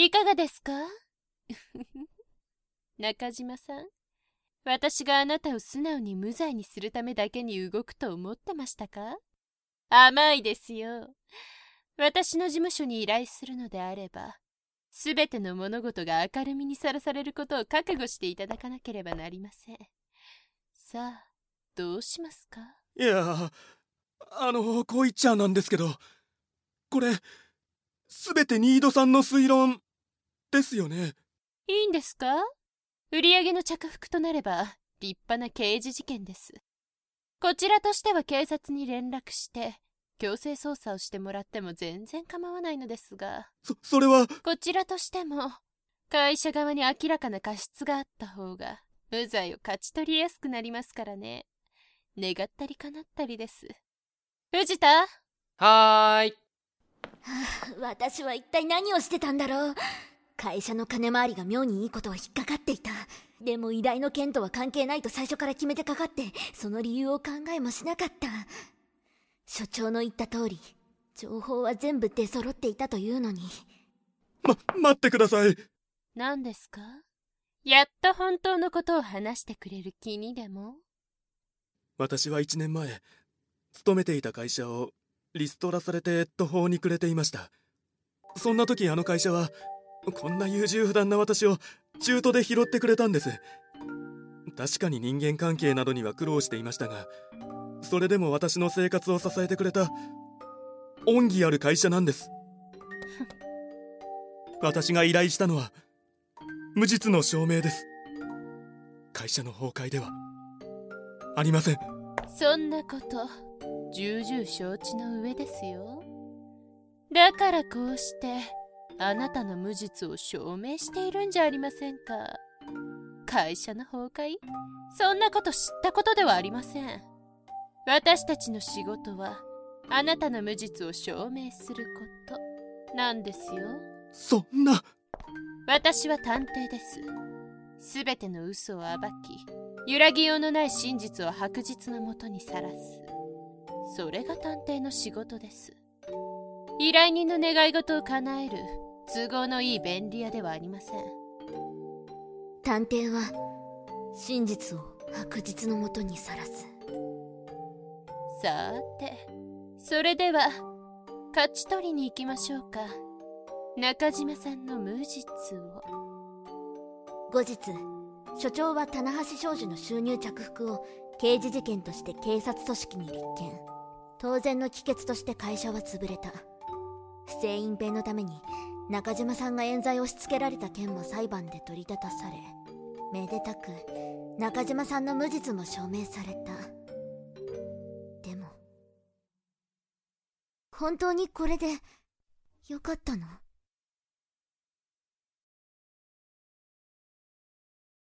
いかがですか？中島さん私があなたを素直に無罪にするためだけに動くと思ってましたか？甘いですよ。私の事務所に依頼するのであればすべての物事が明るみにさらされることを覚悟していただかなければなりません。さあどうしますか？いやあのこう言っちゃなんですけどこれすべてニードさんの推論。ですよね。いいんですか？売上の着服となれば立派な刑事事件です。こちらとしては警察に連絡して強制捜査をしてもらっても全然構わないのですが。そそれは？こちらとしても会社側に明らかな過失があった方が無罪を勝ち取りやすくなりますからね。願ったり叶ったりです。藤田？はーい。私は一体何をしてたんだろう？会社の金回りが妙にいいことは引っかかっていた。でも依頼の件とは関係ないと最初から決めてかかってその理由を考えもしなかった。所長の言った通り情報は全部出揃っていたというのに。ま待ってください。何ですか？やっと本当のことを話してくれる気にでも？私は1年前勤めていた会社をリストラされて途方に暮れていました。そんな時あの会社はこんな優柔不断な私を中途で拾ってくれたんです。確かに人間関係などには苦労していましたがそれでも私の生活を支えてくれた恩義ある会社なんです。私が依頼したのは無実の証明です。会社の崩壊では。ありません。そんなこと重々承知の上ですよ。だからこうしてあなたの無実を証明しているんじゃありませんか。会社の崩壊？そんなこと知ったことではありません。私たちの仕事はあなたの無実を証明すること。なんですよ。そんな。私は探偵です。すべての嘘を暴き揺らぎようのない真実を白日のもとにさらす。それが探偵の仕事です。依頼人の願い事を叶える都合のいい便利屋ではありません。探偵は真実を白日のもとにさらす。さてそれでは勝ち取りに行きましょうか。中島さんの無実を。後日所長は棚橋商事の収入着服を刑事事件として警察組織に立件。当然の帰結として会社は潰れた。不正隠蔽のために中島さんが冤罪を押し付けられた件も裁判で取り立たされめでたく中島さんの無実も証明された。でも本当にこれでよかったの？